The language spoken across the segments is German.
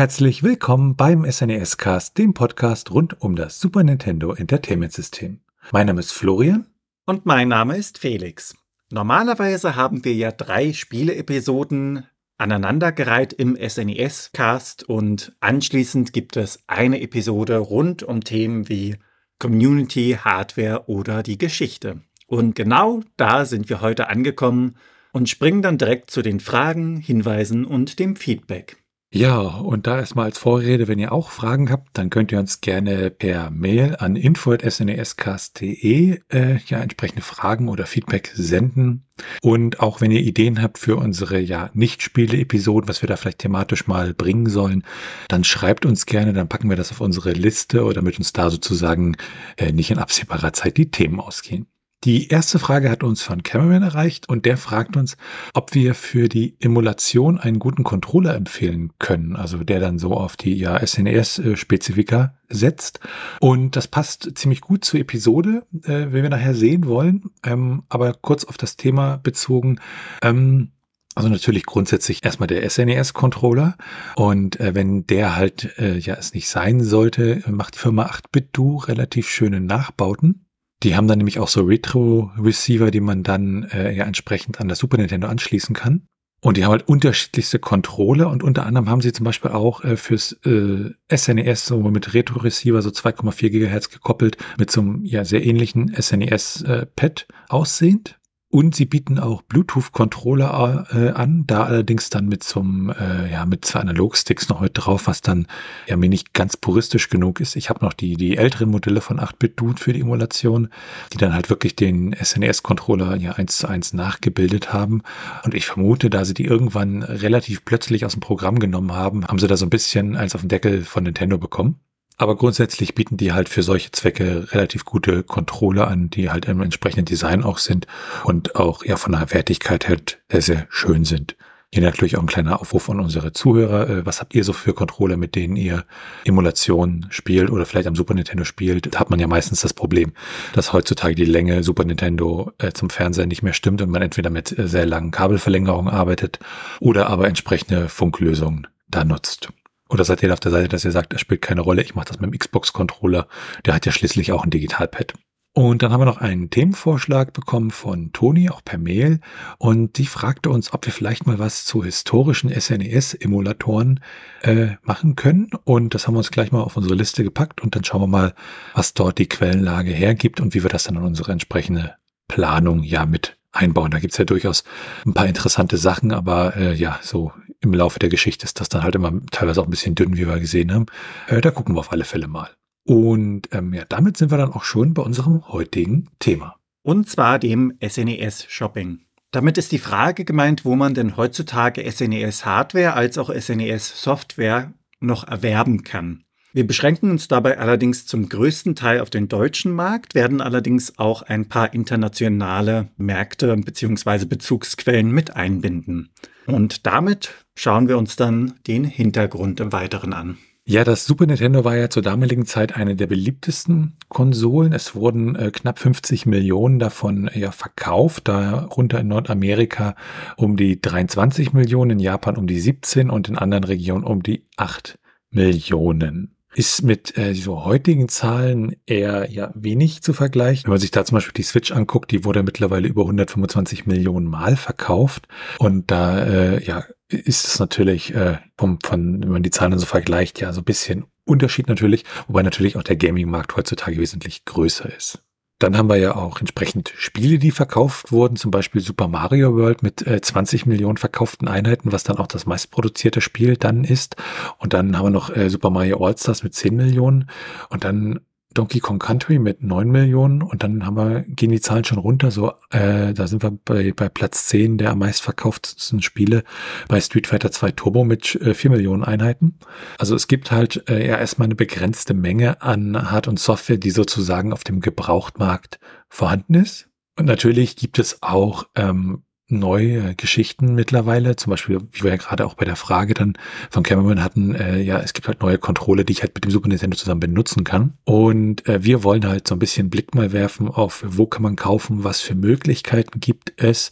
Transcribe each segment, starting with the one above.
Herzlich willkommen beim SNES Cast, dem Podcast rund um das Super Nintendo Entertainment System. Mein Name ist Florian. Und mein Name ist Felix. Normalerweise haben wir ja drei Spiele-Episoden aneinandergereiht im SNES Cast und anschließend gibt es eine Episode rund um Themen wie Community, Hardware oder die Geschichte. Und genau da sind wir heute angekommen und springen dann direkt zu den Fragen, Hinweisen und dem Feedback. Ja, und da erstmal als Vorrede, wenn ihr auch Fragen habt, dann könnt ihr uns gerne per Mail an info.snescast.de äh, ja entsprechende Fragen oder Feedback senden. Und auch wenn ihr Ideen habt für unsere ja Nicht-Spiele-Episoden, was wir da vielleicht thematisch mal bringen sollen, dann schreibt uns gerne, dann packen wir das auf unsere Liste oder mit uns da sozusagen äh, nicht in absehbarer Zeit die Themen ausgehen. Die erste Frage hat uns von Cameron erreicht und der fragt uns, ob wir für die Emulation einen guten Controller empfehlen können, also der dann so auf die ja, SNES-Spezifika setzt. Und das passt ziemlich gut zur Episode, äh, wenn wir nachher sehen wollen. Ähm, aber kurz auf das Thema bezogen. Ähm, also natürlich grundsätzlich erstmal der SNES-Controller und äh, wenn der halt äh, ja es nicht sein sollte, macht Firma 8-Bit-Do relativ schöne Nachbauten. Die haben dann nämlich auch so Retro-Receiver, die man dann äh, ja entsprechend an das Super Nintendo anschließen kann. Und die haben halt unterschiedlichste Controller und unter anderem haben sie zum Beispiel auch äh, fürs äh, SNES so mit Retro-Receiver so 2,4 Gigahertz gekoppelt mit so einem ja sehr ähnlichen SNES-Pad äh, aussehend. Und sie bieten auch Bluetooth-Controller äh, an, da allerdings dann mit zum, äh, ja, mit zwei Analogsticks noch heute drauf, was dann ja mir nicht ganz puristisch genug ist. Ich habe noch die, die älteren Modelle von 8-Bit-Dude für die Emulation, die dann halt wirklich den SNES-Controller ja eins zu eins nachgebildet haben. Und ich vermute, da sie die irgendwann relativ plötzlich aus dem Programm genommen haben, haben sie da so ein bisschen eins auf den Deckel von Nintendo bekommen. Aber grundsätzlich bieten die halt für solche Zwecke relativ gute Controller an, die halt im entsprechenden Design auch sind und auch ja von der Wertigkeit her sehr, sehr schön sind. Hier natürlich auch ein kleiner Aufruf an unsere Zuhörer. Äh, was habt ihr so für Controller, mit denen ihr Emulation spielt oder vielleicht am Super Nintendo spielt? Da hat man ja meistens das Problem, dass heutzutage die Länge Super Nintendo äh, zum Fernseher nicht mehr stimmt und man entweder mit äh, sehr langen Kabelverlängerungen arbeitet oder aber entsprechende Funklösungen da nutzt. Oder seid ihr auf der Seite, dass ihr sagt, es spielt keine Rolle, ich mache das mit dem Xbox-Controller, der hat ja schließlich auch ein Digitalpad. Und dann haben wir noch einen Themenvorschlag bekommen von Toni, auch per Mail. Und die fragte uns, ob wir vielleicht mal was zu historischen SNES-Emulatoren äh, machen können. Und das haben wir uns gleich mal auf unsere Liste gepackt. Und dann schauen wir mal, was dort die Quellenlage hergibt und wie wir das dann in unsere entsprechende Planung ja mit einbauen. Da gibt's ja durchaus ein paar interessante Sachen, aber äh, ja, so im Laufe der Geschichte ist das dann halt immer teilweise auch ein bisschen dünn, wie wir gesehen haben. Äh, da gucken wir auf alle Fälle mal. Und ähm, ja, damit sind wir dann auch schon bei unserem heutigen Thema. Und zwar dem SNES Shopping. Damit ist die Frage gemeint, wo man denn heutzutage SNES Hardware als auch SNES Software noch erwerben kann. Wir beschränken uns dabei allerdings zum größten Teil auf den deutschen Markt, werden allerdings auch ein paar internationale Märkte bzw. Bezugsquellen mit einbinden. Und damit schauen wir uns dann den Hintergrund im Weiteren an. Ja, das Super Nintendo war ja zur damaligen Zeit eine der beliebtesten Konsolen. Es wurden äh, knapp 50 Millionen davon äh, ja verkauft, darunter in Nordamerika um die 23 Millionen, in Japan um die 17 und in anderen Regionen um die 8 Millionen ist mit äh, so heutigen Zahlen eher ja wenig zu vergleichen. Wenn man sich da zum Beispiel die Switch anguckt, die wurde mittlerweile über 125 Millionen Mal verkauft und da äh, ja ist es natürlich äh, vom, von, wenn man die Zahlen so vergleicht, ja so ein bisschen Unterschied natürlich, wobei natürlich auch der Gaming-Markt heutzutage wesentlich größer ist. Dann haben wir ja auch entsprechend Spiele, die verkauft wurden, zum Beispiel Super Mario World mit äh, 20 Millionen verkauften Einheiten, was dann auch das meistproduzierte Spiel dann ist. Und dann haben wir noch äh, Super Mario All-Stars mit 10 Millionen. Und dann Donkey Kong Country mit 9 Millionen und dann haben wir, gehen die Zahlen schon runter, so, äh, da sind wir bei, bei Platz 10 der am meistverkauftesten Spiele bei Street Fighter 2 Turbo mit äh, 4 Millionen Einheiten. Also es gibt halt äh, ja erstmal eine begrenzte Menge an Hard- und Software, die sozusagen auf dem Gebrauchtmarkt vorhanden ist. Und natürlich gibt es auch ähm, neue Geschichten mittlerweile. Zum Beispiel, wie wir ja gerade auch bei der Frage dann von Cameron hatten, äh, ja, es gibt halt neue Kontrolle, die ich halt mit dem Super Nintendo zusammen benutzen kann. Und äh, wir wollen halt so ein bisschen Blick mal werfen auf, wo kann man kaufen, was für Möglichkeiten gibt es.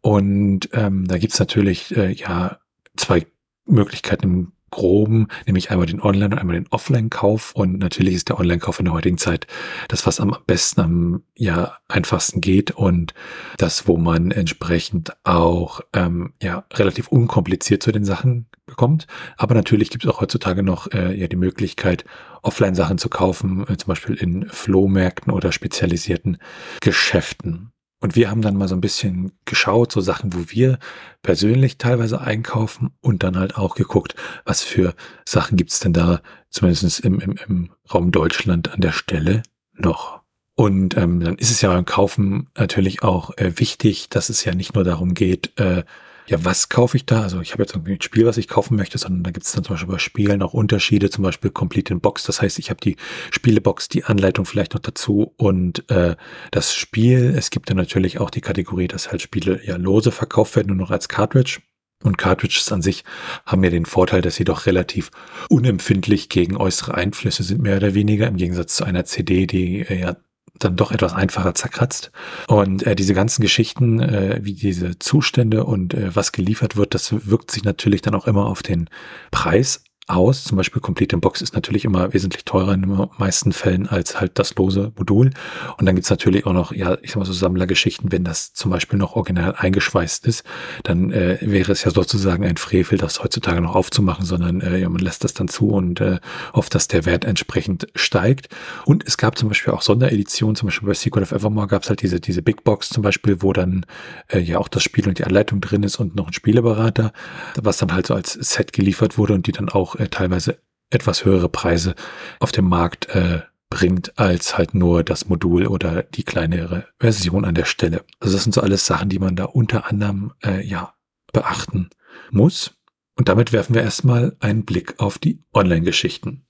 Und ähm, da gibt's natürlich äh, ja zwei Möglichkeiten im groben, nämlich einmal den Online- und einmal den Offline-Kauf. Und natürlich ist der Online-Kauf in der heutigen Zeit das, was am besten, am ja einfachsten geht und das, wo man entsprechend auch ähm, ja relativ unkompliziert zu den Sachen bekommt. Aber natürlich gibt es auch heutzutage noch äh, ja die Möglichkeit, Offline-Sachen zu kaufen, äh, zum Beispiel in Flohmärkten oder spezialisierten Geschäften. Und wir haben dann mal so ein bisschen geschaut, so Sachen, wo wir persönlich teilweise einkaufen und dann halt auch geguckt, was für Sachen gibt's denn da, zumindest im, im, im Raum Deutschland an der Stelle noch. Und ähm, dann ist es ja beim Kaufen natürlich auch äh, wichtig, dass es ja nicht nur darum geht, äh, ja, was kaufe ich da? Also ich habe jetzt irgendwie ein Spiel, was ich kaufen möchte, sondern da gibt es dann zum Beispiel bei Spielen auch Unterschiede, zum Beispiel Complete in Box. Das heißt, ich habe die Spielebox, die Anleitung vielleicht noch dazu und äh, das Spiel. Es gibt dann natürlich auch die Kategorie, dass halt Spiele ja lose verkauft werden, nur noch als Cartridge. Und Cartridges an sich haben ja den Vorteil, dass sie doch relativ unempfindlich gegen äußere Einflüsse sind, mehr oder weniger, im Gegensatz zu einer CD, die äh, ja dann doch etwas einfacher zerkratzt. Und äh, diese ganzen Geschichten, äh, wie diese Zustände und äh, was geliefert wird, das wirkt sich natürlich dann auch immer auf den Preis aus. Zum Beispiel Complete in Box ist natürlich immer wesentlich teurer in den meisten Fällen als halt das lose Modul. Und dann gibt's natürlich auch noch, ja, ich sag mal so Sammlergeschichten, wenn das zum Beispiel noch original eingeschweißt ist, dann äh, wäre es ja sozusagen ein Frevel, das heutzutage noch aufzumachen, sondern äh, ja, man lässt das dann zu und äh, hofft, dass der Wert entsprechend steigt. Und es gab zum Beispiel auch Sondereditionen, zum Beispiel bei Secret of Evermore gab's halt diese, diese Big Box zum Beispiel, wo dann äh, ja auch das Spiel und die Anleitung drin ist und noch ein Spieleberater, was dann halt so als Set geliefert wurde und die dann auch äh, teilweise etwas höhere Preise auf dem Markt äh, bringt als halt nur das Modul oder die kleinere Version an der Stelle. Also das sind so alles Sachen, die man da unter anderem äh, ja beachten muss. Und damit werfen wir erstmal einen Blick auf die Online-Geschichten.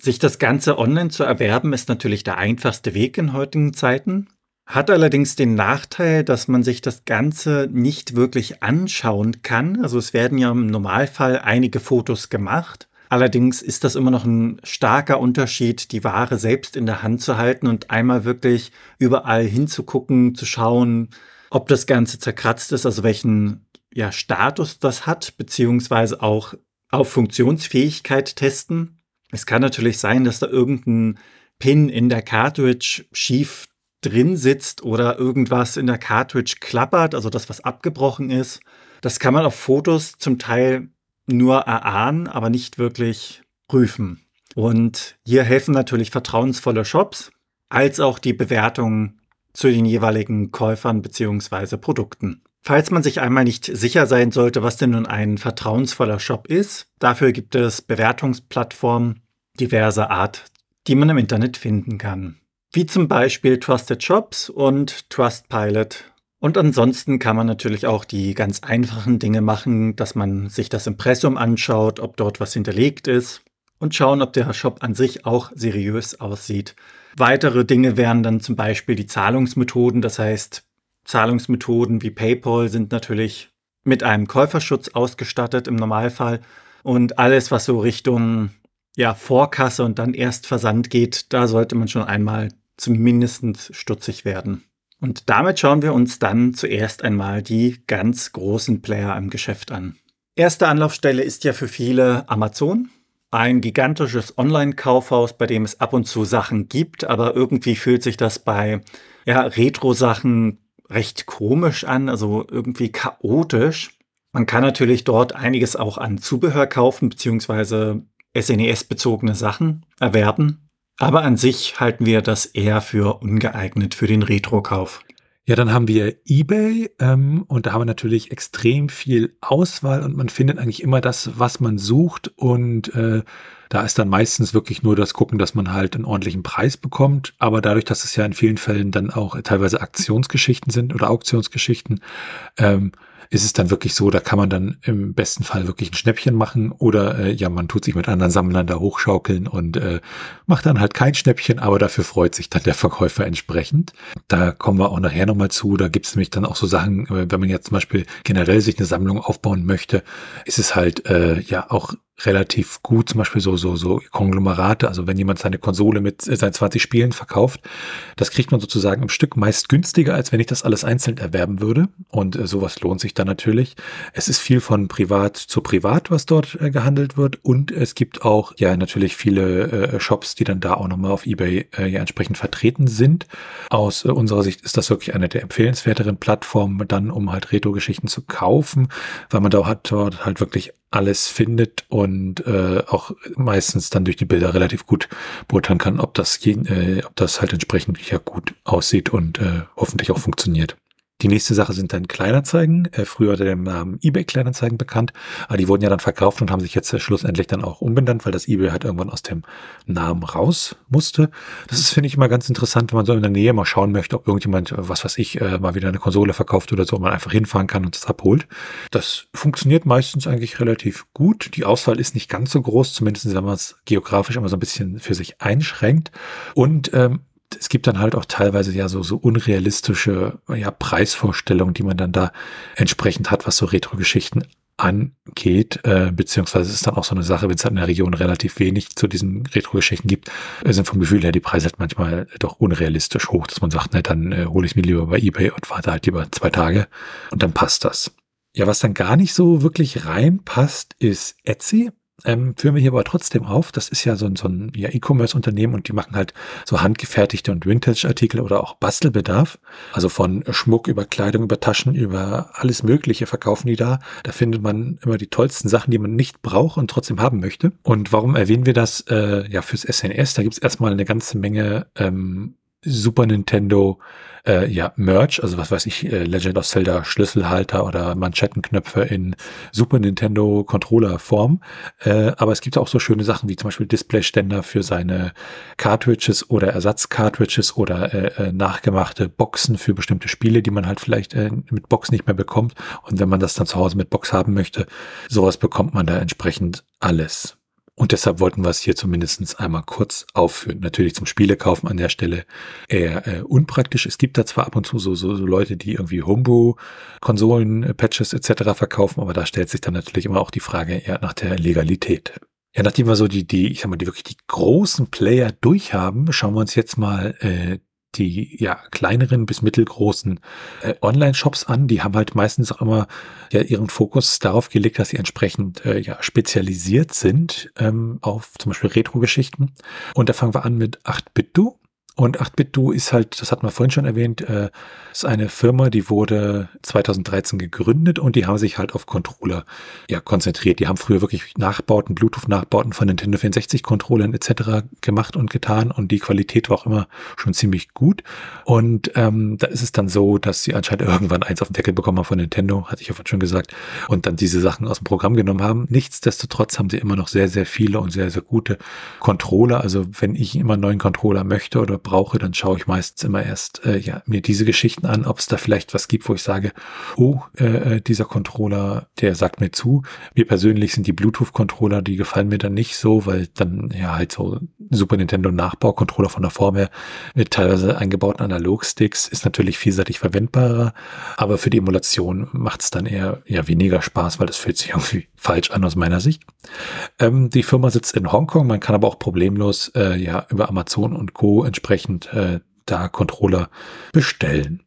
Sich das Ganze online zu erwerben, ist natürlich der einfachste Weg in heutigen Zeiten. Hat allerdings den Nachteil, dass man sich das Ganze nicht wirklich anschauen kann. Also es werden ja im Normalfall einige Fotos gemacht Allerdings ist das immer noch ein starker Unterschied, die Ware selbst in der Hand zu halten und einmal wirklich überall hinzugucken, zu schauen, ob das Ganze zerkratzt ist, also welchen ja, Status das hat, beziehungsweise auch auf Funktionsfähigkeit testen. Es kann natürlich sein, dass da irgendein Pin in der Cartridge schief drin sitzt oder irgendwas in der Cartridge klappert, also das, was abgebrochen ist. Das kann man auf Fotos zum Teil nur erahnen, aber nicht wirklich prüfen. Und hier helfen natürlich vertrauensvolle Shops, als auch die Bewertungen zu den jeweiligen Käufern bzw. Produkten. Falls man sich einmal nicht sicher sein sollte, was denn nun ein vertrauensvoller Shop ist, dafür gibt es Bewertungsplattformen diverser Art, die man im Internet finden kann. Wie zum Beispiel Trusted Shops und Trustpilot und ansonsten kann man natürlich auch die ganz einfachen Dinge machen, dass man sich das Impressum anschaut, ob dort was hinterlegt ist und schauen, ob der Shop an sich auch seriös aussieht. Weitere Dinge wären dann zum Beispiel die Zahlungsmethoden. Das heißt, Zahlungsmethoden wie PayPal sind natürlich mit einem Käuferschutz ausgestattet im Normalfall. Und alles, was so Richtung ja, Vorkasse und dann erst Versand geht, da sollte man schon einmal zumindest stutzig werden. Und damit schauen wir uns dann zuerst einmal die ganz großen Player im Geschäft an. Erste Anlaufstelle ist ja für viele Amazon. Ein gigantisches Online-Kaufhaus, bei dem es ab und zu Sachen gibt, aber irgendwie fühlt sich das bei ja, Retro-Sachen recht komisch an, also irgendwie chaotisch. Man kann natürlich dort einiges auch an Zubehör kaufen, beziehungsweise SNES-bezogene Sachen erwerben. Aber an sich halten wir das eher für ungeeignet für den Retro-Kauf. Ja, dann haben wir eBay ähm, und da haben wir natürlich extrem viel Auswahl und man findet eigentlich immer das, was man sucht und äh, da ist dann meistens wirklich nur das Gucken, dass man halt einen ordentlichen Preis bekommt. Aber dadurch, dass es ja in vielen Fällen dann auch teilweise Aktionsgeschichten sind oder Auktionsgeschichten, ähm, ist es dann wirklich so, da kann man dann im besten Fall wirklich ein Schnäppchen machen oder äh, ja, man tut sich mit anderen Sammlern da hochschaukeln und äh, macht dann halt kein Schnäppchen, aber dafür freut sich dann der Verkäufer entsprechend. Da kommen wir auch nachher nochmal zu. Da gibt es nämlich dann auch so Sachen, äh, wenn man jetzt zum Beispiel generell sich eine Sammlung aufbauen möchte, ist es halt äh, ja auch relativ gut, zum Beispiel so, so, so Konglomerate, also wenn jemand seine Konsole mit äh, seinen 20 Spielen verkauft, das kriegt man sozusagen im Stück meist günstiger, als wenn ich das alles einzeln erwerben würde. Und äh, sowas lohnt sich dann natürlich. Es ist viel von privat zu privat, was dort äh, gehandelt wird. Und es gibt auch ja natürlich viele äh, Shops, die dann da auch nochmal auf Ebay äh, ja entsprechend vertreten sind. Aus äh, unserer Sicht ist das wirklich eine der empfehlenswerteren Plattformen, dann um halt Retro-Geschichten zu kaufen, weil man da hat dort halt wirklich alles findet und äh, auch meistens dann durch die Bilder relativ gut beurteilen kann, ob das, äh, ob das halt entsprechend ja gut aussieht und äh, hoffentlich auch funktioniert. Die nächste Sache sind dann Kleinanzeigen, äh, früher unter dem Namen eBay Kleinanzeigen bekannt, aber die wurden ja dann verkauft und haben sich jetzt äh, schlussendlich dann auch umbenannt, weil das eBay halt irgendwann aus dem Namen raus musste. Das ist, finde ich, immer ganz interessant, wenn man so in der Nähe mal schauen möchte, ob irgendjemand, äh, was weiß ich, mal wieder eine Konsole verkauft oder so, man einfach hinfahren kann und das abholt. Das funktioniert meistens eigentlich relativ gut. Die Auswahl ist nicht ganz so groß, zumindest wenn man es geografisch immer so ein bisschen für sich einschränkt. Und ähm, es gibt dann halt auch teilweise ja so, so unrealistische ja, Preisvorstellungen, die man dann da entsprechend hat, was so Retro-Geschichten angeht, äh, beziehungsweise es ist dann auch so eine Sache, wenn es halt in der Region relativ wenig zu diesen Retro-Geschichten gibt, äh, sind vom Gefühl her die Preise halt manchmal doch unrealistisch hoch, dass man sagt, ne, dann äh, hole ich mir lieber bei Ebay und warte halt lieber zwei Tage und dann passt das. Ja, was dann gar nicht so wirklich reinpasst, ist Etsy ähm, führen wir hier aber trotzdem auf. Das ist ja so ein, so ein ja, E-Commerce-Unternehmen und die machen halt so handgefertigte und Vintage-Artikel oder auch Bastelbedarf. Also von Schmuck über Kleidung, über Taschen, über alles Mögliche verkaufen die da. Da findet man immer die tollsten Sachen, die man nicht braucht und trotzdem haben möchte. Und warum erwähnen wir das? Äh, ja, fürs SNS, da gibt's erstmal eine ganze Menge ähm, Super Nintendo äh, ja, Merch, also was weiß ich, äh, Legend of Zelda Schlüsselhalter oder Manschettenknöpfe in Super Nintendo Controller Form. Äh, aber es gibt auch so schöne Sachen wie zum Beispiel Displayständer für seine Cartridges oder Ersatz-Cartridges oder äh, äh, nachgemachte Boxen für bestimmte Spiele, die man halt vielleicht äh, mit Box nicht mehr bekommt. Und wenn man das dann zu Hause mit Box haben möchte, sowas bekommt man da entsprechend alles. Und deshalb wollten wir es hier zumindest einmal kurz aufführen. Natürlich zum Spielekaufen an der Stelle eher äh, unpraktisch. Es gibt da zwar ab und zu so, so, so Leute, die irgendwie Homebrew-Konsolen, äh, Patches etc. verkaufen, aber da stellt sich dann natürlich immer auch die Frage eher nach der Legalität. Ja, nachdem wir so die, die, ich sag mal, die wirklich die großen Player durchhaben, schauen wir uns jetzt mal äh, die ja kleineren bis mittelgroßen äh, Online-Shops an. Die haben halt meistens auch immer ja ihren Fokus darauf gelegt, dass sie entsprechend äh, ja spezialisiert sind ähm, auf zum Beispiel Retro-Geschichten. Und da fangen wir an mit 8-Bit-Do. Und 8-Bit-Do ist halt, das hatten wir vorhin schon erwähnt, äh, ist eine Firma, die wurde 2013 gegründet und die haben sich halt auf Controller ja, konzentriert. Die haben früher wirklich Nachbauten, Bluetooth-Nachbauten von Nintendo 64-Controllern etc. gemacht und getan und die Qualität war auch immer schon ziemlich gut. Und ähm, da ist es dann so, dass sie anscheinend irgendwann eins auf den Deckel bekommen haben von Nintendo, hatte ich ja vorhin schon gesagt, und dann diese Sachen aus dem Programm genommen haben. Nichtsdestotrotz haben sie immer noch sehr, sehr viele und sehr, sehr gute Controller. Also wenn ich immer einen neuen Controller möchte oder brauche, dann schaue ich meistens immer erst äh, ja, mir diese Geschichten an, ob es da vielleicht was gibt, wo ich sage, oh, äh, äh, dieser Controller, der sagt mir zu. Mir persönlich sind die Bluetooth-Controller, die gefallen mir dann nicht so, weil dann ja halt so Super Nintendo Nachbau-Controller von der Form her mit teilweise eingebauten Analogsticks ist natürlich vielseitig verwendbarer, aber für die Emulation macht es dann eher ja weniger Spaß, weil das fühlt sich irgendwie falsch an aus meiner Sicht. Ähm, die Firma sitzt in Hongkong, man kann aber auch problemlos äh, ja über Amazon und Co. entsprechend äh, da Controller bestellen.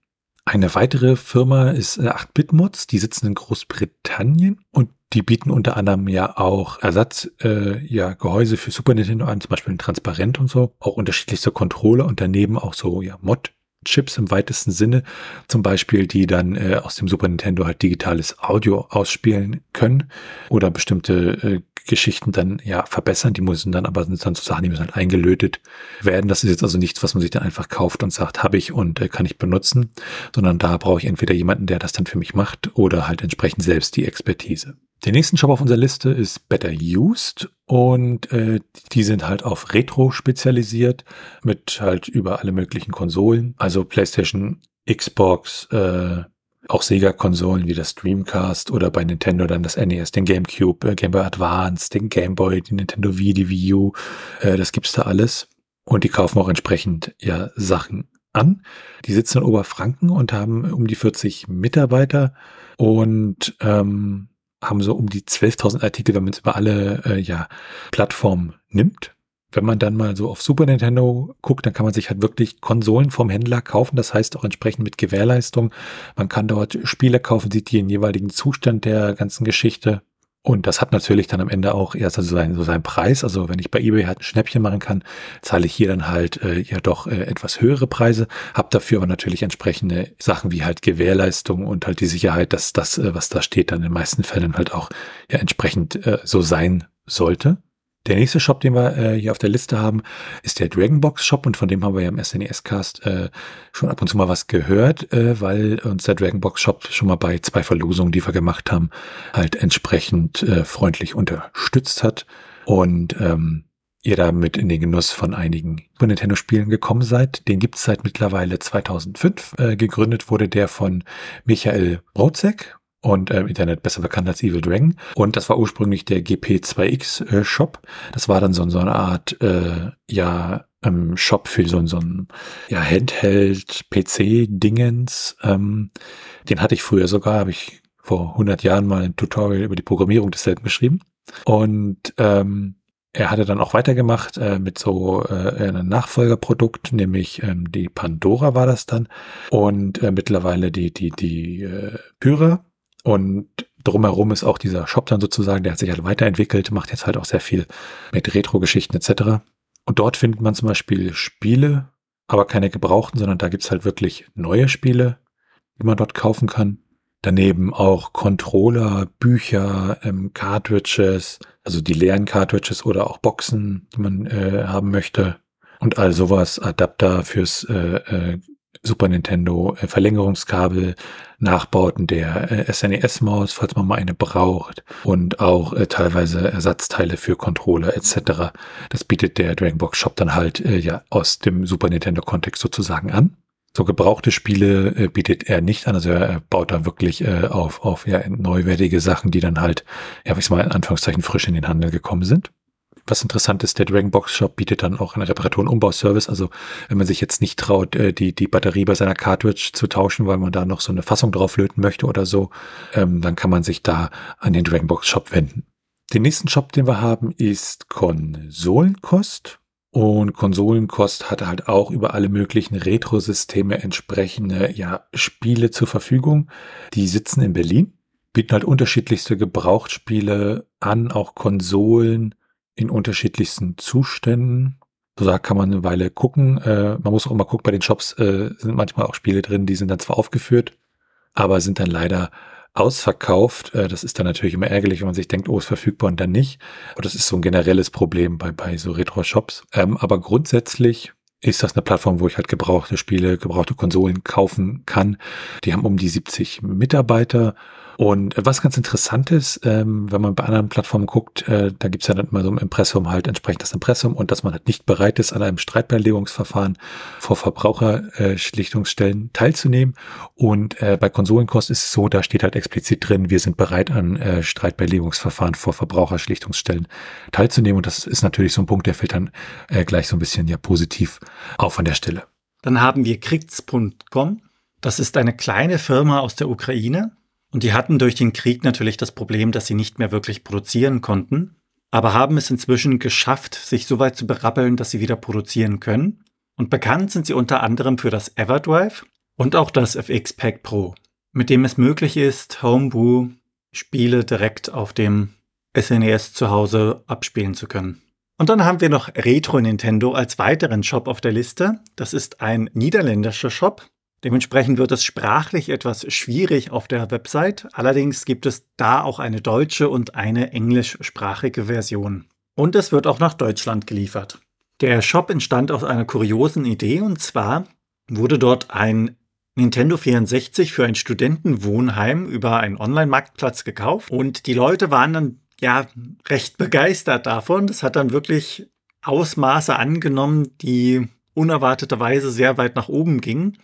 Eine weitere Firma ist 8-Bit-Mods, äh, die sitzen in Großbritannien und die bieten unter anderem ja auch Ersatz, äh, ja, für Super Nintendo an, zum Beispiel transparent und so, auch unterschiedlichste Controller und daneben auch so, ja, Mod Chips im weitesten Sinne, zum Beispiel, die dann äh, aus dem Super Nintendo halt digitales Audio ausspielen können oder bestimmte äh, Geschichten dann ja verbessern. Die müssen dann aber sind dann so Sachen, die müssen halt eingelötet werden. Das ist jetzt also nichts, was man sich dann einfach kauft und sagt, habe ich und äh, kann ich benutzen, sondern da brauche ich entweder jemanden, der das dann für mich macht oder halt entsprechend selbst die Expertise. Der nächste Shop auf unserer Liste ist Better Used und äh, die sind halt auf Retro spezialisiert mit halt über alle möglichen Konsolen, also PlayStation, Xbox, äh, auch Sega-Konsolen wie das Dreamcast oder bei Nintendo dann das NES, den GameCube, äh, Game Boy Advance, den Game Boy, die Nintendo Wii, die Wii U, äh, das gibt's da alles. Und die kaufen auch entsprechend ja Sachen an. Die sitzen in Oberfranken und haben um die 40 Mitarbeiter und ähm, haben so um die 12.000 Artikel, wenn man es über alle äh, ja, Plattformen nimmt. Wenn man dann mal so auf Super Nintendo guckt, dann kann man sich halt wirklich Konsolen vom Händler kaufen. Das heißt auch entsprechend mit Gewährleistung. Man kann dort Spiele kaufen, sieht die in jeweiligen Zustand der ganzen Geschichte. Und das hat natürlich dann am Ende auch erst also seinen, so seinen Preis. Also wenn ich bei eBay halt ein Schnäppchen machen kann, zahle ich hier dann halt äh, ja doch äh, etwas höhere Preise, habe dafür aber natürlich entsprechende Sachen wie halt Gewährleistung und halt die Sicherheit, dass das, äh, was da steht, dann in den meisten Fällen halt auch ja entsprechend äh, so sein sollte. Der nächste Shop, den wir äh, hier auf der Liste haben, ist der Dragonbox Shop und von dem haben wir ja im SNES-Cast äh, schon ab und zu mal was gehört, äh, weil uns der Dragonbox Shop schon mal bei zwei Verlosungen, die wir gemacht haben, halt entsprechend äh, freundlich unterstützt hat und ähm, ihr damit in den Genuss von einigen Nintendo-Spielen gekommen seid. Den gibt es seit mittlerweile 2005. Äh, gegründet wurde der von Michael Brotzek und äh, Internet besser bekannt als Evil Dragon. Und das war ursprünglich der GP2X äh, Shop. Das war dann so, so eine Art, äh, ja, ähm, Shop für so, so ein ja, Handheld-PC-Dingens. Ähm, den hatte ich früher sogar, habe ich vor 100 Jahren mal ein Tutorial über die Programmierung desselben geschrieben. Und ähm, er hatte dann auch weitergemacht äh, mit so äh, einem Nachfolgerprodukt, nämlich ähm, die Pandora war das dann und äh, mittlerweile die die die äh, Pyre und drumherum ist auch dieser Shop dann sozusagen, der hat sich halt weiterentwickelt, macht jetzt halt auch sehr viel mit Retro-Geschichten etc. Und dort findet man zum Beispiel Spiele, aber keine gebrauchten, sondern da gibt's halt wirklich neue Spiele, die man dort kaufen kann. Daneben auch Controller, Bücher, ähm, Cartridges, also die leeren Cartridges oder auch Boxen, die man äh, haben möchte. Und all sowas, Adapter fürs äh, äh, Super Nintendo äh, Verlängerungskabel, Nachbauten der äh, SNES-Maus, falls man mal eine braucht und auch äh, teilweise Ersatzteile für Controller etc. Das bietet der Dragonbox Shop dann halt äh, ja aus dem Super Nintendo Kontext sozusagen an. So gebrauchte Spiele äh, bietet er nicht an, also er baut da wirklich äh, auf, auf ja, neuwertige Sachen, die dann halt, ja, ich mal in Anführungszeichen frisch in den Handel gekommen sind was interessant ist, der Dragonbox Shop bietet dann auch einen Reparatur- und Umbauservice. Also wenn man sich jetzt nicht traut, äh, die, die Batterie bei seiner Cartridge zu tauschen, weil man da noch so eine Fassung drauf löten möchte oder so, ähm, dann kann man sich da an den Dragonbox Shop wenden. Den nächsten Shop, den wir haben, ist Konsolenkost. Und Konsolenkost hat halt auch über alle möglichen Retro-Systeme entsprechende ja, Spiele zur Verfügung. Die sitzen in Berlin, bieten halt unterschiedlichste Gebrauchtspiele an, auch Konsolen, in unterschiedlichsten Zuständen. So da kann man eine Weile gucken. Äh, man muss auch immer gucken, bei den Shops äh, sind manchmal auch Spiele drin, die sind dann zwar aufgeführt, aber sind dann leider ausverkauft. Äh, das ist dann natürlich immer ärgerlich, wenn man sich denkt, oh, ist verfügbar und dann nicht. Aber das ist so ein generelles Problem bei, bei so Retro-Shops. Ähm, aber grundsätzlich ist das eine Plattform, wo ich halt gebrauchte Spiele, gebrauchte Konsolen kaufen kann. Die haben um die 70 Mitarbeiter und was ganz interessant ist, ähm, wenn man bei anderen Plattformen guckt, äh, da gibt's ja dann immer so ein Impressum halt entsprechend das Impressum und dass man halt nicht bereit ist, an einem Streitbeilegungsverfahren vor Verbraucherschlichtungsstellen äh, teilzunehmen. Und äh, bei Konsolenkost ist es so, da steht halt explizit drin, wir sind bereit, an äh, Streitbeilegungsverfahren vor Verbraucherschlichtungsstellen teilzunehmen. Und das ist natürlich so ein Punkt, der fällt dann äh, gleich so ein bisschen ja positiv auf an der Stelle. Dann haben wir Krits.com. Das ist eine kleine Firma aus der Ukraine, und die hatten durch den Krieg natürlich das Problem, dass sie nicht mehr wirklich produzieren konnten, aber haben es inzwischen geschafft, sich so weit zu berappeln, dass sie wieder produzieren können. Und bekannt sind sie unter anderem für das Everdrive und auch das FX Pack Pro, mit dem es möglich ist, Homebrew Spiele direkt auf dem SNES e zu Hause abspielen zu können. Und dann haben wir noch Retro Nintendo als weiteren Shop auf der Liste. Das ist ein niederländischer Shop, Dementsprechend wird es sprachlich etwas schwierig auf der Website. Allerdings gibt es da auch eine deutsche und eine englischsprachige Version. Und es wird auch nach Deutschland geliefert. Der Shop entstand aus einer kuriosen Idee und zwar wurde dort ein Nintendo 64 für ein Studentenwohnheim über einen Online-Marktplatz gekauft und die Leute waren dann ja recht begeistert davon. Das hat dann wirklich Ausmaße angenommen, die unerwarteterweise sehr weit nach oben gingen.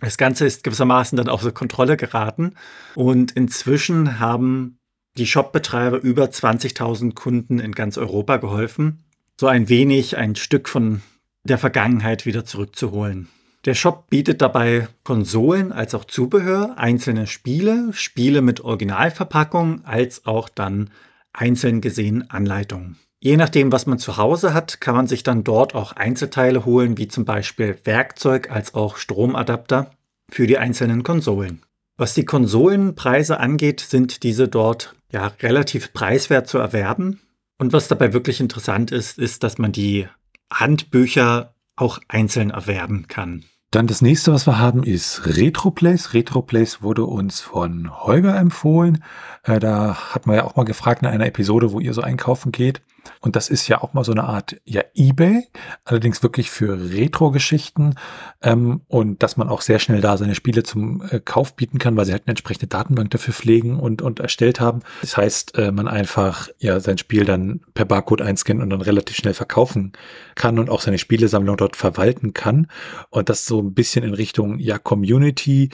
Das Ganze ist gewissermaßen dann außer Kontrolle geraten und inzwischen haben die Shopbetreiber über 20.000 Kunden in ganz Europa geholfen, so ein wenig ein Stück von der Vergangenheit wieder zurückzuholen. Der Shop bietet dabei Konsolen als auch Zubehör, einzelne Spiele, Spiele mit Originalverpackung, als auch dann einzeln gesehen Anleitungen. Je nachdem, was man zu Hause hat, kann man sich dann dort auch Einzelteile holen, wie zum Beispiel Werkzeug als auch Stromadapter für die einzelnen Konsolen. Was die Konsolenpreise angeht, sind diese dort ja relativ preiswert zu erwerben. Und was dabei wirklich interessant ist, ist, dass man die Handbücher auch einzeln erwerben kann. Dann das nächste, was wir haben, ist RetroPlace. RetroPlace wurde uns von Holger empfohlen. Äh, da hat man ja auch mal gefragt in einer Episode, wo ihr so einkaufen geht. Und das ist ja auch mal so eine Art ja eBay, allerdings wirklich für Retro-Geschichten ähm, und dass man auch sehr schnell da seine Spiele zum äh, Kauf bieten kann, weil sie halt eine entsprechende Datenbank dafür pflegen und, und erstellt haben. Das heißt, äh, man einfach ja sein Spiel dann per Barcode einscannen und dann relativ schnell verkaufen kann und auch seine Spielesammlung dort verwalten kann und das so ein bisschen in Richtung ja Community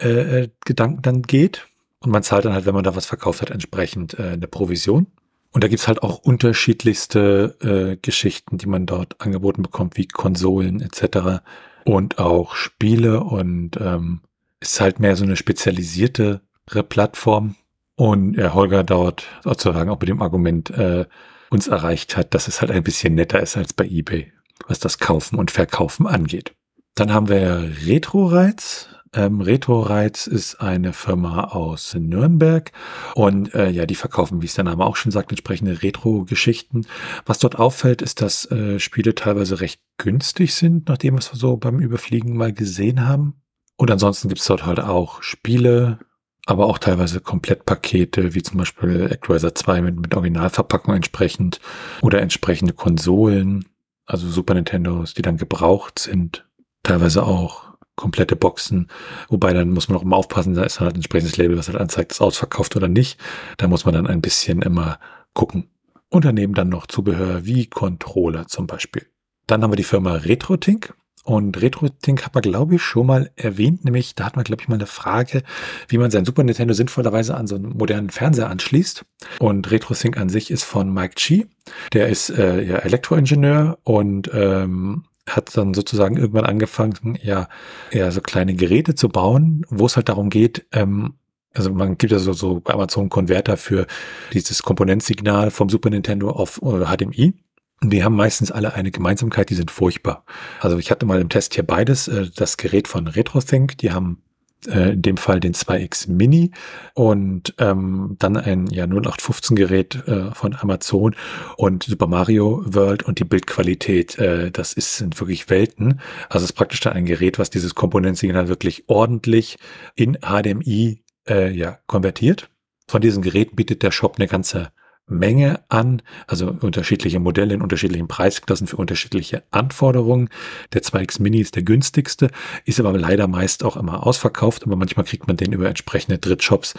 äh, äh dann geht. Und man zahlt dann halt, wenn man da was verkauft hat, entsprechend äh, eine Provision. Und da gibt's halt auch unterschiedlichste äh, Geschichten, die man dort angeboten bekommt, wie Konsolen etc. Und auch Spiele und ähm, ist halt mehr so eine spezialisierte Plattform. Und äh, Holger dort sozusagen auch mit dem Argument äh, uns erreicht hat, dass es halt ein bisschen netter ist als bei eBay, was das Kaufen und Verkaufen angeht. Dann haben wir Retro-Reiz. Ähm, RetroReiz ist eine Firma aus Nürnberg und äh, ja, die verkaufen, wie es der Name auch schon sagt, entsprechende Retro-Geschichten. Was dort auffällt, ist, dass äh, Spiele teilweise recht günstig sind, nachdem wir es so beim Überfliegen mal gesehen haben. Und ansonsten gibt es dort halt auch Spiele, aber auch teilweise Komplettpakete, wie zum Beispiel Actraiser 2 mit, mit Originalverpackung entsprechend oder entsprechende Konsolen, also Super Nintendos, die dann gebraucht sind. Teilweise auch komplette Boxen. Wobei dann muss man auch immer aufpassen, da ist halt ein entsprechendes Label, was halt anzeigt, ist ausverkauft oder nicht. Da muss man dann ein bisschen immer gucken. Und daneben dann noch Zubehör wie Controller zum Beispiel. Dann haben wir die Firma RetroTink. Und RetroTink hat man, glaube ich, schon mal erwähnt, nämlich da hat man, glaube ich, mal eine Frage, wie man sein Super Nintendo sinnvollerweise an so einen modernen Fernseher anschließt. Und RetroTink an sich ist von Mike Chi. Der ist äh, ja Elektroingenieur und ähm, hat dann sozusagen irgendwann angefangen, ja, ja, so kleine Geräte zu bauen, wo es halt darum geht, ähm, also man gibt ja so, so bei Amazon Konverter für dieses Komponentsignal vom Super Nintendo auf HDMI. Und die haben meistens alle eine Gemeinsamkeit, die sind furchtbar. Also ich hatte mal im Test hier beides, äh, das Gerät von RetroThink, die haben äh, in dem Fall den 2X Mini und ähm, dann ein ja 0815 Gerät äh, von Amazon und Super Mario World und die Bildqualität, äh, das ist sind wirklich Welten. Also es ist praktisch dann ein Gerät, was dieses Komponentsignal wirklich ordentlich in HDMI äh, ja konvertiert. Von diesen Geräten bietet der Shop eine ganze Menge an, also unterschiedliche Modelle in unterschiedlichen Preisklassen für unterschiedliche Anforderungen. Der 2X Mini ist der günstigste, ist aber leider meist auch immer ausverkauft, aber manchmal kriegt man den über entsprechende Drittshops,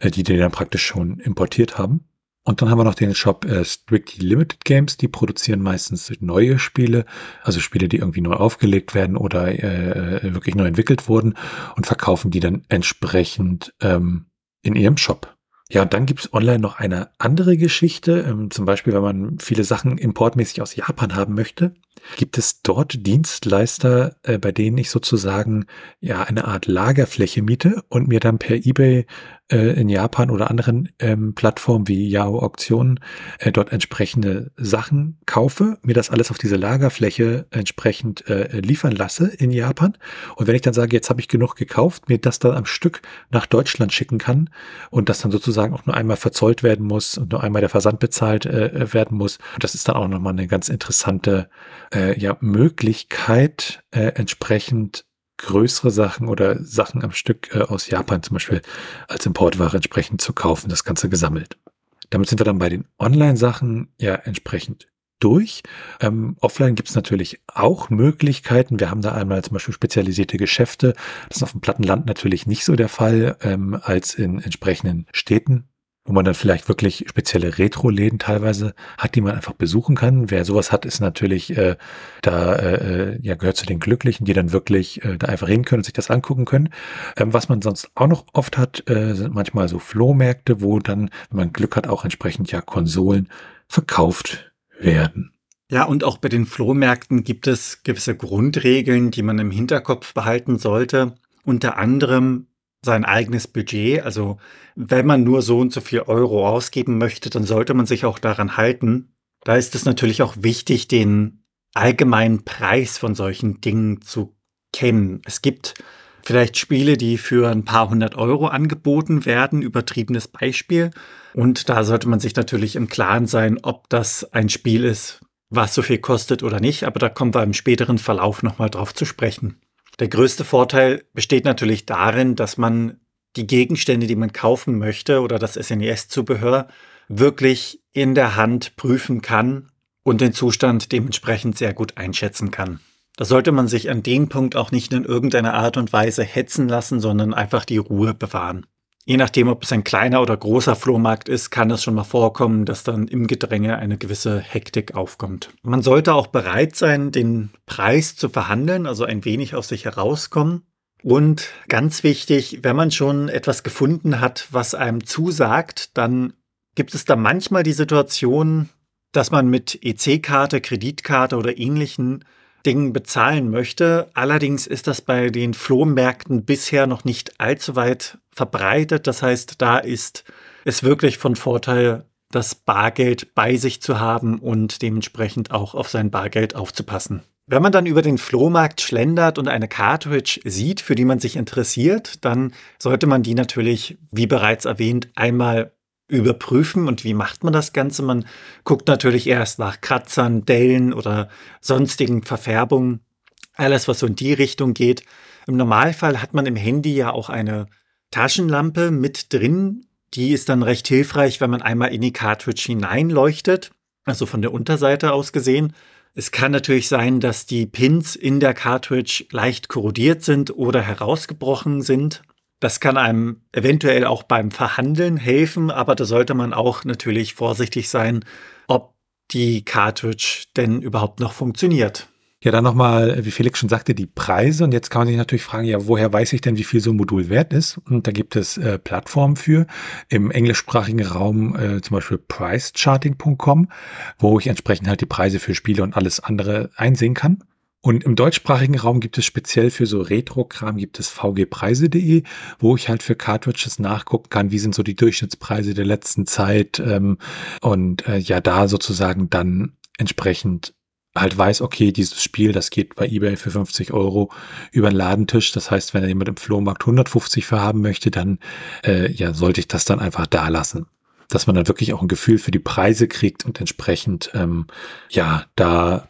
äh, die den dann praktisch schon importiert haben. Und dann haben wir noch den Shop äh, Strictly Limited Games, die produzieren meistens neue Spiele, also Spiele, die irgendwie neu aufgelegt werden oder äh, wirklich neu entwickelt wurden und verkaufen die dann entsprechend ähm, in ihrem Shop. Ja, und dann gibt's online noch eine andere Geschichte. Ähm, zum Beispiel, wenn man viele Sachen importmäßig aus Japan haben möchte, gibt es dort Dienstleister, äh, bei denen ich sozusagen ja eine Art Lagerfläche miete und mir dann per eBay äh, in Japan oder anderen ähm, Plattformen wie Yahoo Auktionen äh, dort entsprechende Sachen kaufe, mir das alles auf diese Lagerfläche entsprechend äh, liefern lasse in Japan. Und wenn ich dann sage, jetzt habe ich genug gekauft, mir das dann am Stück nach Deutschland schicken kann und das dann sozusagen auch nur einmal verzollt werden muss und nur einmal der Versand bezahlt äh, werden muss. Und das ist dann auch nochmal eine ganz interessante äh, ja, Möglichkeit, äh, entsprechend größere Sachen oder Sachen am Stück äh, aus Japan zum Beispiel als Importware entsprechend zu kaufen, das Ganze gesammelt. Damit sind wir dann bei den Online-Sachen ja entsprechend durch. Ähm, offline gibt es natürlich auch Möglichkeiten. Wir haben da einmal zum Beispiel spezialisierte Geschäfte. Das ist auf dem Plattenland natürlich nicht so der Fall ähm, als in entsprechenden Städten wo man dann vielleicht wirklich spezielle Retro-Läden teilweise hat, die man einfach besuchen kann. Wer sowas hat, ist natürlich äh, da äh, ja gehört zu den Glücklichen, die dann wirklich äh, da einfach hin können und sich das angucken können. Ähm, was man sonst auch noch oft hat, äh, sind manchmal so Flohmärkte, wo dann, wenn man Glück hat, auch entsprechend ja Konsolen verkauft werden. Ja, und auch bei den Flohmärkten gibt es gewisse Grundregeln, die man im Hinterkopf behalten sollte. Unter anderem sein eigenes Budget. Also wenn man nur so und so viel Euro ausgeben möchte, dann sollte man sich auch daran halten. Da ist es natürlich auch wichtig, den allgemeinen Preis von solchen Dingen zu kennen. Es gibt vielleicht Spiele, die für ein paar hundert Euro angeboten werden, übertriebenes Beispiel. Und da sollte man sich natürlich im Klaren sein, ob das ein Spiel ist, was so viel kostet oder nicht. Aber da kommen wir im späteren Verlauf nochmal drauf zu sprechen. Der größte Vorteil besteht natürlich darin, dass man die Gegenstände, die man kaufen möchte oder das SNES-Zubehör wirklich in der Hand prüfen kann und den Zustand dementsprechend sehr gut einschätzen kann. Da sollte man sich an dem Punkt auch nicht in irgendeiner Art und Weise hetzen lassen, sondern einfach die Ruhe bewahren. Je nachdem, ob es ein kleiner oder großer Flohmarkt ist, kann es schon mal vorkommen, dass dann im Gedränge eine gewisse Hektik aufkommt. Man sollte auch bereit sein, den Preis zu verhandeln, also ein wenig aus sich herauskommen. Und ganz wichtig, wenn man schon etwas gefunden hat, was einem zusagt, dann gibt es da manchmal die Situation, dass man mit EC-Karte, Kreditkarte oder ähnlichen Dingen bezahlen möchte. Allerdings ist das bei den Flohmärkten bisher noch nicht allzu weit verbreitet. Das heißt, da ist es wirklich von Vorteil, das Bargeld bei sich zu haben und dementsprechend auch auf sein Bargeld aufzupassen. Wenn man dann über den Flohmarkt schlendert und eine Cartridge sieht, für die man sich interessiert, dann sollte man die natürlich, wie bereits erwähnt, einmal überprüfen. Und wie macht man das Ganze? Man guckt natürlich erst nach Kratzern, Dellen oder sonstigen Verfärbungen. Alles, was so in die Richtung geht. Im Normalfall hat man im Handy ja auch eine Taschenlampe mit drin. Die ist dann recht hilfreich, wenn man einmal in die Cartridge hineinleuchtet. Also von der Unterseite aus gesehen. Es kann natürlich sein, dass die Pins in der Cartridge leicht korrodiert sind oder herausgebrochen sind. Das kann einem eventuell auch beim Verhandeln helfen, aber da sollte man auch natürlich vorsichtig sein, ob die Cartridge denn überhaupt noch funktioniert. Ja, dann nochmal, wie Felix schon sagte, die Preise. Und jetzt kann man sich natürlich fragen, ja, woher weiß ich denn, wie viel so ein Modul wert ist? Und da gibt es äh, Plattformen für. Im englischsprachigen Raum äh, zum Beispiel pricecharting.com, wo ich entsprechend halt die Preise für Spiele und alles andere einsehen kann. Und im deutschsprachigen Raum gibt es speziell für so Retro-Kram gibt es vgpreise.de, wo ich halt für Cartridges nachgucken kann, wie sind so die Durchschnittspreise der letzten Zeit ähm, und äh, ja da sozusagen dann entsprechend halt weiß, okay, dieses Spiel, das geht bei eBay für 50 Euro über den Ladentisch. Das heißt, wenn jemand im Flohmarkt 150 für haben möchte, dann äh, ja sollte ich das dann einfach da lassen dass man dann wirklich auch ein Gefühl für die Preise kriegt und entsprechend ähm, ja da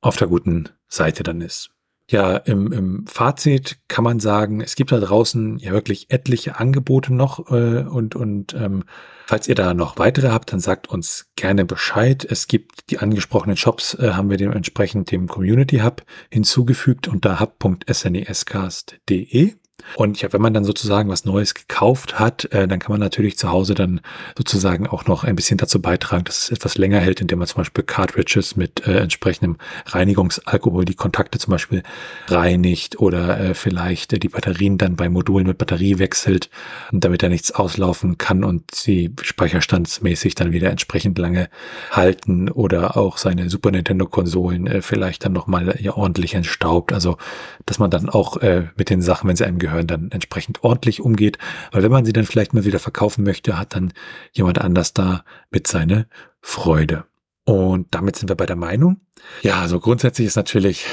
auf der guten Seite dann ist. Ja, im, im Fazit kann man sagen, es gibt da draußen ja wirklich etliche Angebote noch äh, und, und ähm, falls ihr da noch weitere habt, dann sagt uns gerne Bescheid. Es gibt die angesprochenen Shops, äh, haben wir dementsprechend dem Community Hub hinzugefügt unter hub.snescast.de. Und ja, wenn man dann sozusagen was Neues gekauft hat, äh, dann kann man natürlich zu Hause dann sozusagen auch noch ein bisschen dazu beitragen, dass es etwas länger hält, indem man zum Beispiel Cartridges mit äh, entsprechendem Reinigungsalkohol die Kontakte zum Beispiel reinigt oder äh, vielleicht die Batterien dann bei Modulen mit Batterie wechselt, damit da nichts auslaufen kann und sie speicherstandsmäßig dann wieder entsprechend lange halten oder auch seine Super Nintendo Konsolen äh, vielleicht dann nochmal ja, ordentlich entstaubt. Also, dass man dann auch äh, mit den Sachen, wenn sie einem gehören, gehören, dann entsprechend ordentlich umgeht. Weil wenn man sie dann vielleicht mal wieder verkaufen möchte, hat dann jemand anders da mit seine Freude. Und damit sind wir bei der Meinung. Ja, also grundsätzlich ist natürlich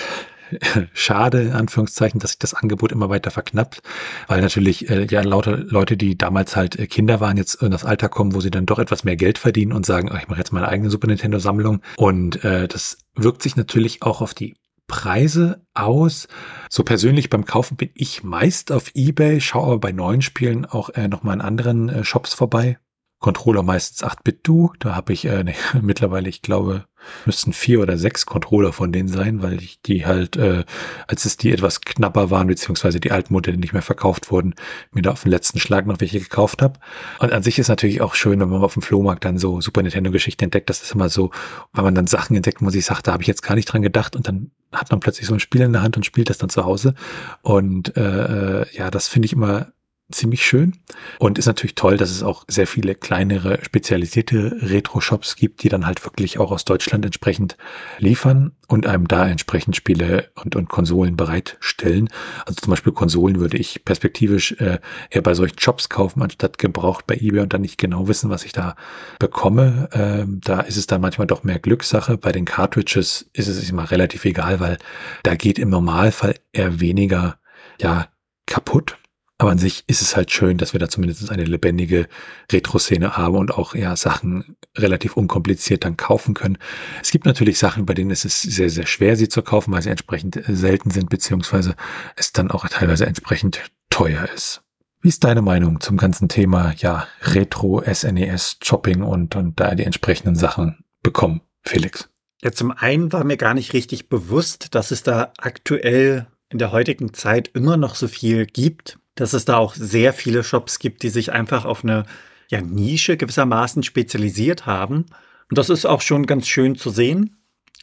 schade, in Anführungszeichen, dass sich das Angebot immer weiter verknappt, weil natürlich äh, ja lauter Leute, die damals halt äh, Kinder waren, jetzt in das Alter kommen, wo sie dann doch etwas mehr Geld verdienen und sagen, ach, ich mache jetzt meine eigene Super Nintendo Sammlung und äh, das wirkt sich natürlich auch auf die Preise aus. So persönlich beim Kaufen bin ich meist auf eBay, schaue aber bei neuen Spielen auch äh, nochmal in anderen äh, Shops vorbei. Controller meistens 8-Bit-Du. Da habe ich äh, nee, mittlerweile, ich glaube, müssten vier oder sechs Controller von denen sein, weil ich die halt, äh, als es die etwas knapper waren, beziehungsweise die alten Modelle nicht mehr verkauft wurden, mir da auf den letzten Schlag noch welche gekauft habe. Und an sich ist natürlich auch schön, wenn man auf dem Flohmarkt dann so Super Nintendo-Geschichten entdeckt. Das ist immer so, weil man dann Sachen entdeckt, wo ich sage, da habe ich jetzt gar nicht dran gedacht und dann hat man plötzlich so ein Spiel in der Hand und spielt das dann zu Hause. Und äh, äh ja, das finde ich immer ziemlich schön. Und ist natürlich toll, dass es auch sehr viele kleinere, spezialisierte Retro-Shops gibt, die dann halt wirklich auch aus Deutschland entsprechend liefern und einem da entsprechend Spiele und, und Konsolen bereitstellen. Also zum Beispiel Konsolen würde ich perspektivisch äh, eher bei solchen Shops kaufen, anstatt gebraucht bei eBay und dann nicht genau wissen, was ich da bekomme. Ähm, da ist es dann manchmal doch mehr Glückssache. Bei den Cartridges ist es immer relativ egal, weil da geht im Normalfall eher weniger ja kaputt aber an sich ist es halt schön, dass wir da zumindest eine lebendige Retro-Szene haben und auch ja Sachen relativ unkompliziert dann kaufen können. Es gibt natürlich Sachen, bei denen ist es sehr, sehr schwer, sie zu kaufen, weil sie entsprechend äh, selten sind, beziehungsweise es dann auch teilweise entsprechend teuer ist. Wie ist deine Meinung zum ganzen Thema, ja, Retro, SNES, Shopping und, und da die entsprechenden Sachen bekommen, Felix? Ja, zum einen war mir gar nicht richtig bewusst, dass es da aktuell in der heutigen Zeit immer noch so viel gibt dass es da auch sehr viele Shops gibt, die sich einfach auf eine ja, Nische gewissermaßen spezialisiert haben. Und das ist auch schon ganz schön zu sehen,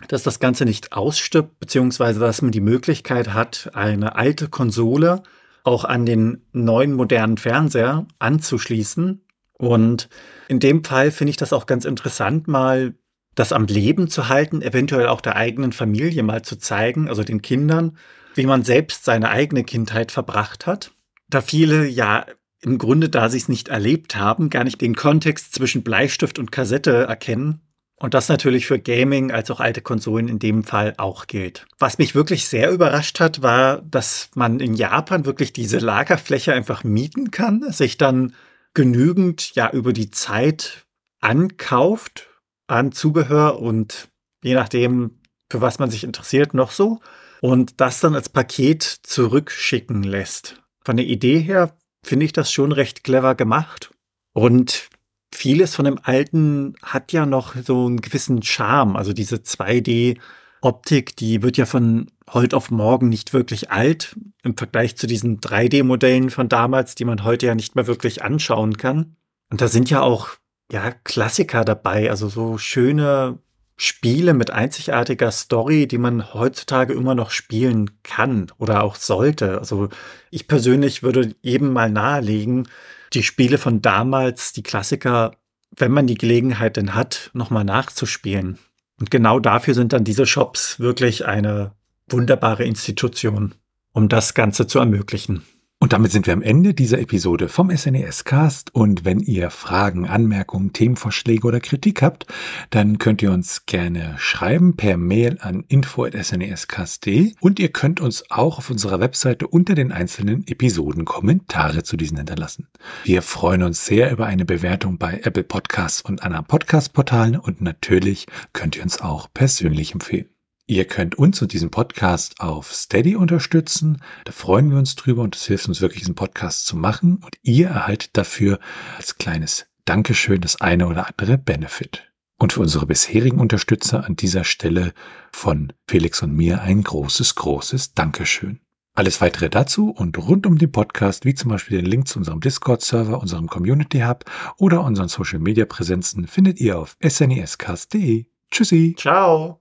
dass das Ganze nicht ausstirbt, beziehungsweise dass man die Möglichkeit hat, eine alte Konsole auch an den neuen modernen Fernseher anzuschließen. Und in dem Fall finde ich das auch ganz interessant, mal das am Leben zu halten, eventuell auch der eigenen Familie mal zu zeigen, also den Kindern, wie man selbst seine eigene Kindheit verbracht hat da viele ja im Grunde, da sie es nicht erlebt haben, gar nicht den Kontext zwischen Bleistift und Kassette erkennen. Und das natürlich für Gaming als auch alte Konsolen in dem Fall auch gilt. Was mich wirklich sehr überrascht hat, war, dass man in Japan wirklich diese Lagerfläche einfach mieten kann, sich dann genügend ja über die Zeit ankauft an Zubehör und je nachdem, für was man sich interessiert, noch so. Und das dann als Paket zurückschicken lässt von der Idee her finde ich das schon recht clever gemacht. Und vieles von dem Alten hat ja noch so einen gewissen Charme. Also diese 2D-Optik, die wird ja von heute auf morgen nicht wirklich alt im Vergleich zu diesen 3D-Modellen von damals, die man heute ja nicht mehr wirklich anschauen kann. Und da sind ja auch ja Klassiker dabei, also so schöne Spiele mit einzigartiger Story, die man heutzutage immer noch spielen kann oder auch sollte. Also ich persönlich würde jedem mal nahelegen, die Spiele von damals, die Klassiker, wenn man die Gelegenheit denn hat, nochmal nachzuspielen. Und genau dafür sind dann diese Shops wirklich eine wunderbare Institution, um das Ganze zu ermöglichen. Und damit sind wir am Ende dieser Episode vom SNES Cast. Und wenn ihr Fragen, Anmerkungen, Themenvorschläge oder Kritik habt, dann könnt ihr uns gerne schreiben per Mail an info.snescast.de und ihr könnt uns auch auf unserer Webseite unter den einzelnen Episoden Kommentare zu diesen hinterlassen. Wir freuen uns sehr über eine Bewertung bei Apple Podcasts und anderen Podcast-Portalen und natürlich könnt ihr uns auch persönlich empfehlen. Ihr könnt uns und diesen Podcast auf Steady unterstützen. Da freuen wir uns drüber und es hilft uns wirklich, diesen Podcast zu machen. Und ihr erhaltet dafür als kleines Dankeschön das eine oder andere Benefit. Und für unsere bisherigen Unterstützer an dieser Stelle von Felix und mir ein großes, großes Dankeschön. Alles weitere dazu und rund um den Podcast, wie zum Beispiel den Link zu unserem Discord-Server, unserem Community Hub oder unseren Social Media Präsenzen, findet ihr auf snescast.de. Tschüssi. Ciao.